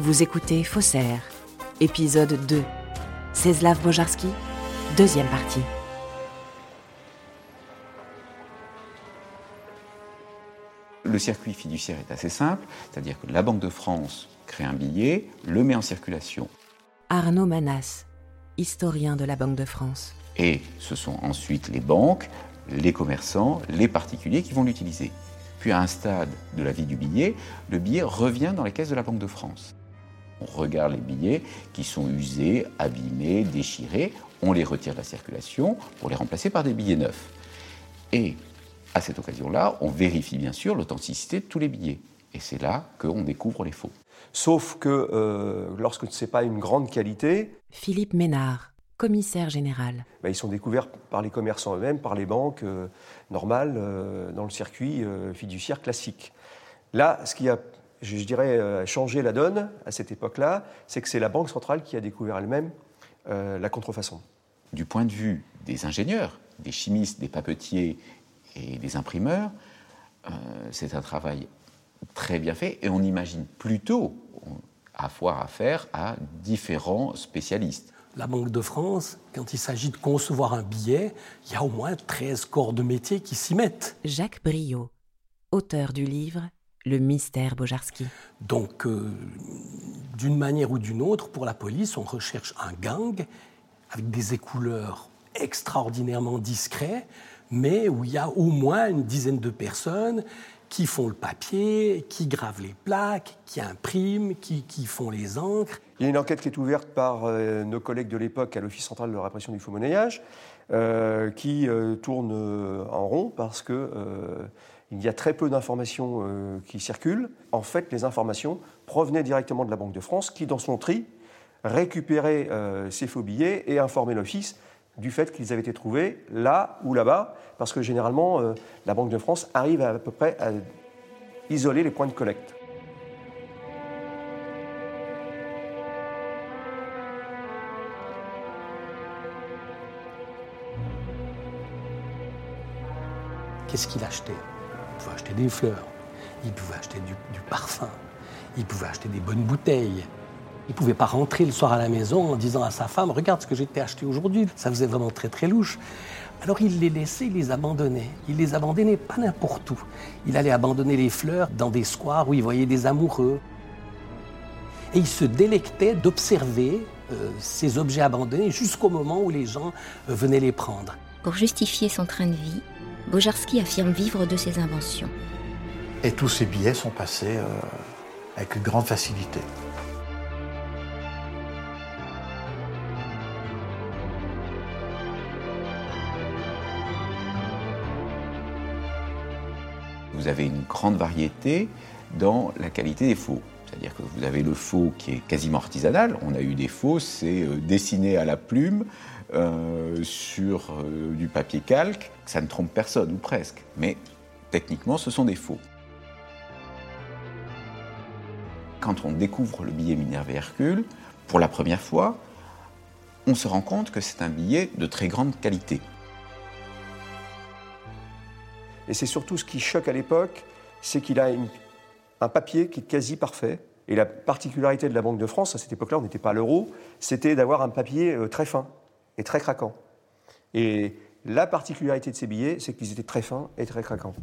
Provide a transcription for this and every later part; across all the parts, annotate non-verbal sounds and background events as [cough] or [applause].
Vous écoutez Faussaire, épisode 2. Czeslaw Bojarski, deuxième partie. Le circuit fiduciaire est assez simple, c'est-à-dire que la Banque de France crée un billet, le met en circulation. Arnaud Manas, historien de la Banque de France. Et ce sont ensuite les banques, les commerçants, les particuliers qui vont l'utiliser. Puis à un stade de la vie du billet, le billet revient dans les caisses de la Banque de France. On regarde les billets qui sont usés, abîmés, déchirés, on les retire de la circulation pour les remplacer par des billets neufs. Et à cette occasion-là, on vérifie bien sûr l'authenticité de tous les billets. Et c'est là qu'on découvre les faux. Sauf que euh, lorsque ce n'est pas une grande qualité, Philippe Ménard, commissaire général. bah, ils sont découverts par les commerçants eux-mêmes, par les banques euh, normales, euh, dans le circuit euh, fiduciaire classique. Là, ce qui a, je, je dirais, euh, changé la donne à cette époque-là, c'est que c'est la Banque centrale qui a découvert elle-même euh, la contrefaçon. Du point de vue des ingénieurs, des chimistes, des papetiers et des imprimeurs, euh, c'est un travail très bien fait et on imagine plutôt avoir affaire à différents spécialistes. La Banque de France, quand il s'agit de concevoir un billet, il y a au moins 13 corps de métier qui s'y mettent. Jacques Briot, auteur du livre Le mystère Bojarski. Donc, euh, d'une manière ou d'une autre, pour la police, on recherche un gang avec des écouleurs extraordinairement discrets, mais où il y a au moins une dizaine de personnes qui font le papier, qui gravent les plaques, qui impriment, qui, qui font les encres. Il y a une enquête qui est ouverte par euh, nos collègues de l'époque à l'Office central de répression du faux monnayage, euh, qui euh, tourne en rond parce que euh, il y a très peu d'informations euh, qui circulent. En fait, les informations provenaient directement de la Banque de France, qui, dans son tri, récupérait euh, ces faux billets et informait l'Office du fait qu'ils avaient été trouvés là ou là-bas, parce que généralement, euh, la Banque de France arrive à, peu près à isoler les points de collecte. Qu'est-ce qu'il achetait acheter des fleurs, il pouvait acheter du, parfum, il pouvait acheter des bonnes bouteilles. Il ne pouvait pas rentrer le soir à la maison en disant à sa femme Regarde ce que j'ai été acheté aujourd'hui. Ça faisait vraiment très très louche. Alors il les laissait, il les abandonnait. Il les abandonnait pas n'importe où. Il allait abandonner les fleurs dans des squares où il voyait des amoureux. Et il se délectait d'observer euh, ces objets abandonnés jusqu'au moment où les gens euh, venaient les prendre. Pour justifier son train de vie, Bojarski affirme vivre de ses inventions. Et tous ces billets sont passés euh, avec une grande facilité. Vous avez une grande variété dans la qualité des faux. C'est-à-dire que vous avez le faux qui est quasiment artisanal. On a eu des faux, c'est euh, dessiné à la plume euh, sur euh, du papier calque. Ça ne trompe personne, ou presque. Mais techniquement, ce sont des faux. Quand on découvre le billet Minerve et Hercule, pour la première fois, on se rend compte que c'est un billet de très grande qualité. Et c'est surtout ce qui choque à l'époque, c'est qu'il a une- un papier qui est quasi parfait. Et la particularité de la Banque de France, à cette époque-là, on n'était pas à l'euro, c'était d'avoir un papier euh, très fin et très craquant. Et la particularité de ces billets, c'est qu'ils étaient très fins et très craquants.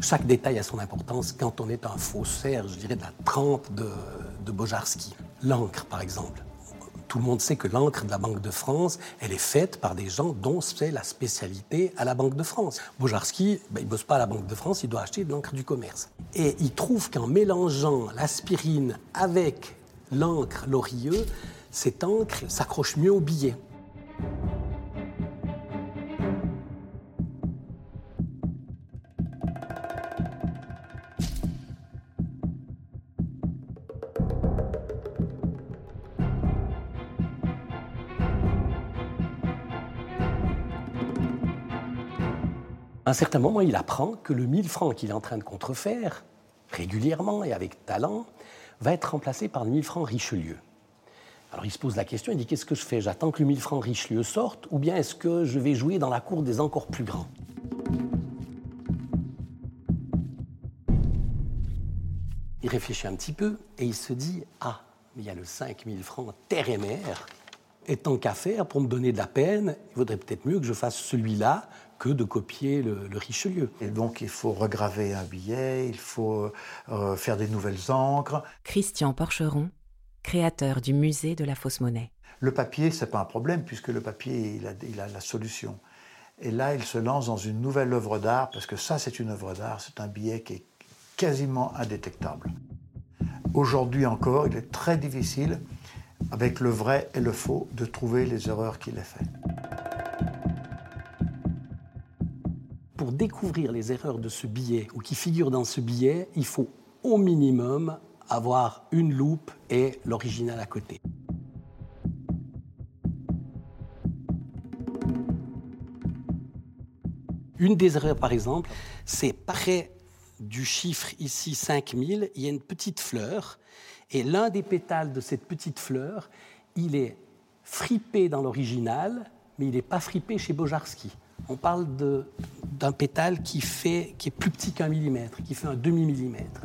Chaque détail a son importance quand on est un faussaire, je dirais, de la trempe de, de Bojarski. L'encre, par exemple. Tout le monde sait que l'encre de la Banque de France, elle est faite par des gens dont c'est la spécialité à la Banque de France. Bojarski, ben, il ne bosse pas à la Banque de France, il doit acheter de l'encre du commerce. Et il trouve qu'en mélangeant l'aspirine avec l'encre Lorieux, cette encre s'accroche mieux au billet. À un certain moment, il apprend que le 1000 francs qu'il est en train de contrefaire, régulièrement et avec talent, va être remplacé par le 1000 francs Richelieu. Alors il se pose la question, il dit qu'est-ce que je fais? J'attends que le 1000 francs Richelieu sorte ou bien est-ce que je vais jouer dans la cour des encore plus grands? Il réfléchit un petit peu et il se dit Ah, mais il y a le 5000 francs terre et mer. Et tant qu'à faire, pour me donner de la peine, il vaudrait peut-être mieux que je fasse celui-là que de copier le, Richelieu. Et donc il faut regraver un billet, il faut euh, faire des nouvelles encres. Christian Porcheron, créateur du musée de la fausse monnaie. Le papier, c'est pas un problème puisque le papier, il a, il a la solution. Et là, il se lance dans une nouvelle œuvre d'art parce que ça, c'est une œuvre d'art, c'est un billet qui est quasiment indétectable. Aujourd'hui encore, il est très difficile, avec le vrai et le faux, de trouver les erreurs qu'il a faites. Pour découvrir les erreurs de ce billet ou qui figurent dans ce billet, il faut au minimum avoir une loupe et l'original à côté. Une des erreurs, par exemple, c'est près du chiffre ici 5000, il y a une petite fleur, et l'un des pétales de cette petite fleur, il est fripé dans l'original, mais il n'est pas fripé chez Bojarski. On parle d'un pétale qui, fait, qui est plus petit qu'un millimètre, qui fait un demi-millimètre.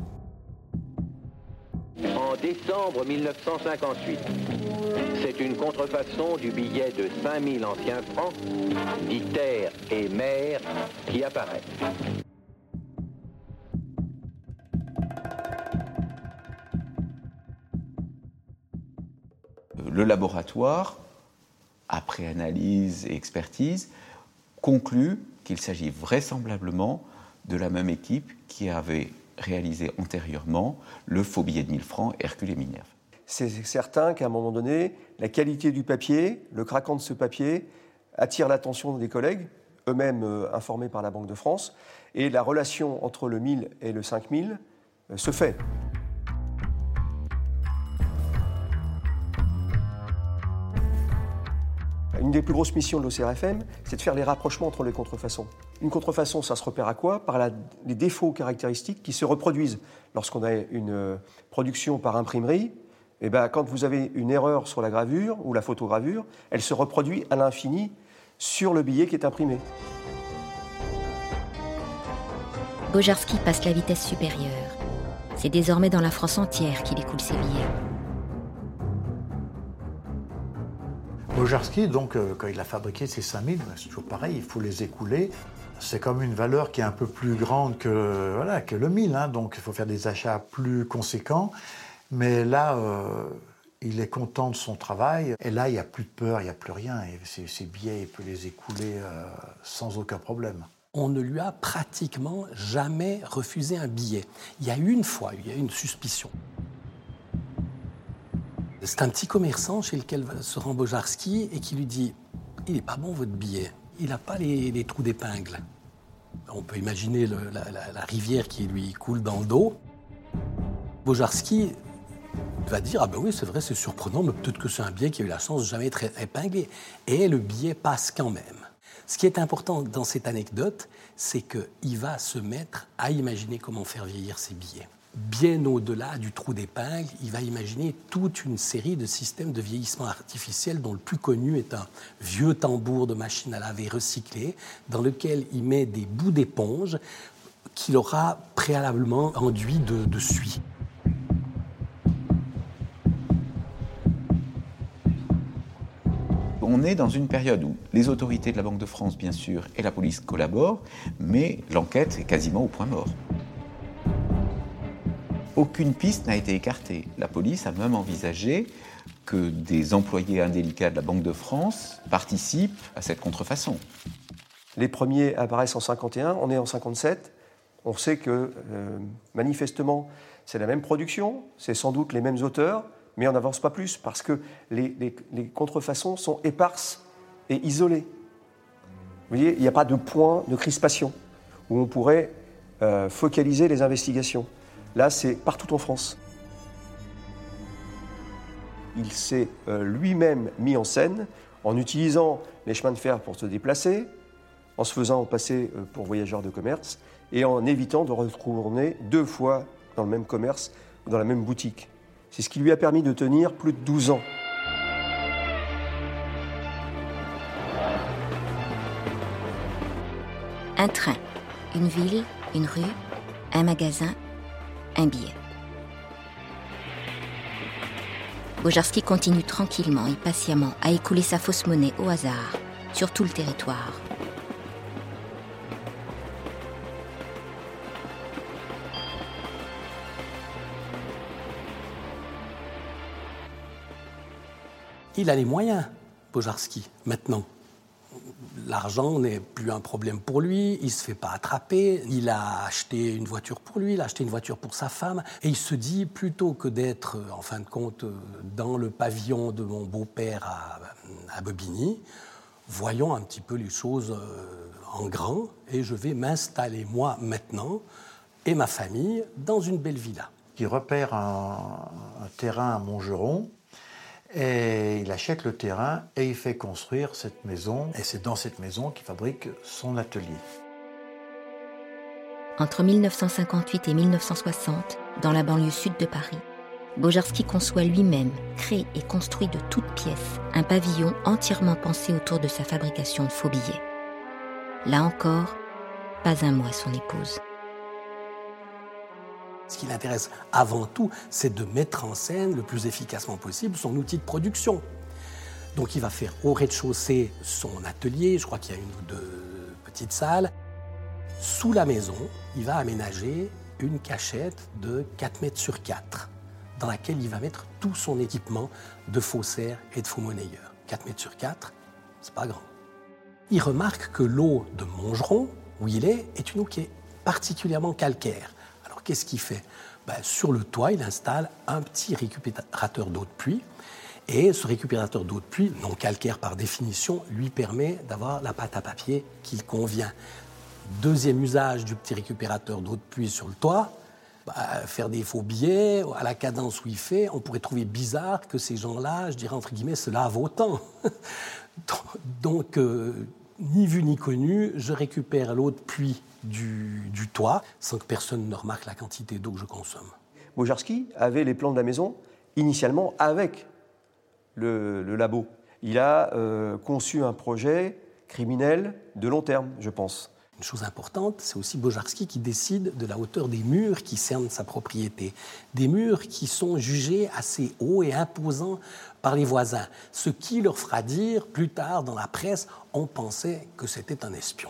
En décembre 1958, c'est une contrefaçon du billet de 5000 anciens francs, dit terre et mer, qui apparaît. Le laboratoire, après analyse et expertise, conclut qu'il s'agit vraisemblablement de la même équipe qui avait réalisé antérieurement le faux billet de 1000 francs Hercule et Minerve. C'est certain qu'à un moment donné, la qualité du papier, le craquant de ce papier, attire l'attention des collègues, eux-mêmes euh, informés par la Banque de France, et la relation entre le 1000 et le 5000 euh, se fait. Une des plus grosses missions de l'OCRFM, c'est de faire les rapprochements entre les contrefaçons. Une contrefaçon, ça se repère à quoi? Par les défauts caractéristiques qui se reproduisent. Lorsqu'on a une euh, production par imprimerie, eh ben, quand vous avez une erreur sur la gravure ou la photogravure, elle se reproduit à l'infini sur le billet qui est imprimé. Bojarski passe la vitesse supérieure. C'est désormais dans la France entière qu'il écoule ses billets. Bojarski, donc, euh, quand il a fabriqué ces 5000, c'est toujours pareil, il faut les écouler. C'est comme une valeur qui est un peu plus grande que, voilà, que le 1000, hein, donc il faut faire des achats plus conséquents. Mais là, euh, il est content de son travail. Et là, il n'y a plus de peur, il n'y a plus rien. Et ses, billets, il peut les écouler euh, sans aucun problème. On ne lui a pratiquement jamais refusé un billet. Il y a une fois, il y a une suspicion. C'est un petit commerçant chez lequel se rend Bojarski et qui lui dit Il n'est pas bon votre billet, il n'a pas les, trous d'épingle. On peut imaginer la, rivière qui lui coule dans le dos. Bojarski va dire Ah ben oui, c'est vrai, c'est surprenant, mais peut-être que c'est un billet qui a eu la chance de jamais être épinglé. Et le billet passe quand même. Ce qui est important dans cette anecdote, c'est qu'il va se mettre à imaginer comment faire vieillir ses billets bien au-delà du trou d'épingle, il va imaginer toute une série de systèmes de vieillissement artificiel dont le plus connu est un vieux tambour de machine à laver recyclé dans lequel il met des bouts d'éponge qu'il aura préalablement enduit de, de suie. on est dans une période où les autorités de la Banque de France, bien sûr, et la police collaborent, mais l'enquête est quasiment au point mort aucune piste n'a été écartée. La police a même envisagé que des employés indélicats de la Banque de France participent à cette contrefaçon. Les premiers apparaissent en 51, on est en 57. On sait que euh, manifestement, c'est la même production, c'est sans doute les mêmes auteurs, mais on n'avance pas plus parce que les, contrefaçons sont éparses et isolées. Vous voyez, il n'y a pas de point de crispation où on pourrait euh, focaliser les investigations. Là, c'est partout en France. Il s'est euh, lui-même mis en scène en utilisant les chemins de fer pour se déplacer, en se faisant passer euh, pour voyageur de commerce et en évitant de retourner deux fois dans le même commerce dans la même boutique. C'est ce qui lui a permis de tenir plus de 12 ans. Un train, une ville, une rue, un magasin, un billet. Bojarski continue tranquillement et patiemment à écouler sa fausse monnaie au hasard sur tout le territoire. Il a les moyens, Bojarski, maintenant. L'argent n'est plus un problème pour lui, il ne se fait pas attraper, il a acheté une voiture pour lui, il a acheté une voiture pour sa femme, et il se dit, plutôt que d'être, en fin de compte, dans le pavillon de mon beau-père à, Bobigny, voyons un petit peu les choses euh, en grand, et je vais m'installer, moi, maintenant, et ma famille, dans une belle villa. Il repère un, un terrain à Montgeron, et il achète le terrain et il fait construire cette maison. Et c'est dans cette maison qu'il fabrique son atelier. Entre 1958 et 1960, dans la banlieue sud de Paris, Bojarski conçoit lui-même, crée et construit de toutes pièces un pavillon entièrement pensé autour de sa fabrication de faux billets. Là encore, pas un mot à son épouse. Ce qui l'intéresse avant tout, c'est de mettre en scène le plus efficacement possible son outil de production. Donc il va faire au rez-de-chaussée son atelier, je crois qu'il y a une ou deux petites salles. Sous la maison, il va aménager une cachette de 4 mètres sur 4, dans laquelle il va mettre tout son équipement de faussaire et de faux monnayeur. 4 mètres sur 4, c'est pas grand. Il remarque que l'eau de Mongeron, où il est, est une eau qui est particulièrement calcaire qu'est-ce qu'il fait? Ben, Sur le toit, il installe un petit récupérateur d'eau de pluie. Et ce récupérateur d'eau de pluie, non calcaire par définition, lui permet d'avoir la pâte à papier qu'il convient. Deuxième usage du petit récupérateur d'eau de pluie sur le toit, ben, faire des faux billets, à la cadence où il fait, on pourrait trouver bizarre que ces gens-là, je dirais entre guillemets, se lavent autant. [laughs] Donc, euh, ni vu ni connu, je récupère l'eau de pluie du, toit sans que personne ne remarque la quantité d'eau que je consomme. Bojarski avait les plans de la maison initialement avec le, labo. Il a euh, conçu un projet criminel de long terme, je pense. Une chose importante, c'est aussi Bojarski qui décide de la hauteur des murs qui cernent sa propriété. Des murs qui sont jugés assez hauts et imposants par les voisins, ce qui leur fera dire plus tard dans la presse on pensait que c'était un espion.